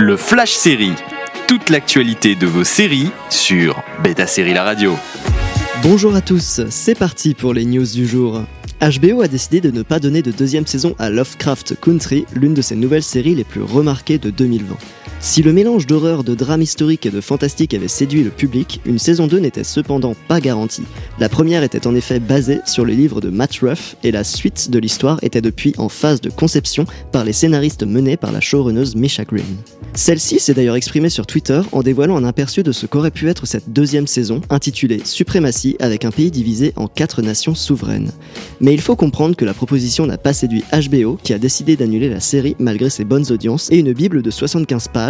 Le Flash Série. Toute l'actualité de vos séries sur Beta Série La Radio. Bonjour à tous, c'est parti pour les news du jour. HBO a décidé de ne pas donner de deuxième saison à Lovecraft Country, l'une de ses nouvelles séries les plus remarquées de 2020. Si le mélange d'horreur, de drame historique et de fantastique avait séduit le public, une saison 2 n'était cependant pas garantie. La première était en effet basée sur le livre de Matt Ruff et la suite de l'histoire était depuis en phase de conception par les scénaristes menés par la showrunneuse Misha Green. Celle-ci s'est d'ailleurs exprimée sur Twitter en dévoilant un aperçu de ce qu'aurait pu être cette deuxième saison, intitulée Suprématie avec un pays divisé en quatre nations souveraines. Mais il faut comprendre que la proposition n'a pas séduit HBO qui a décidé d'annuler la série malgré ses bonnes audiences et une bible de 75 pages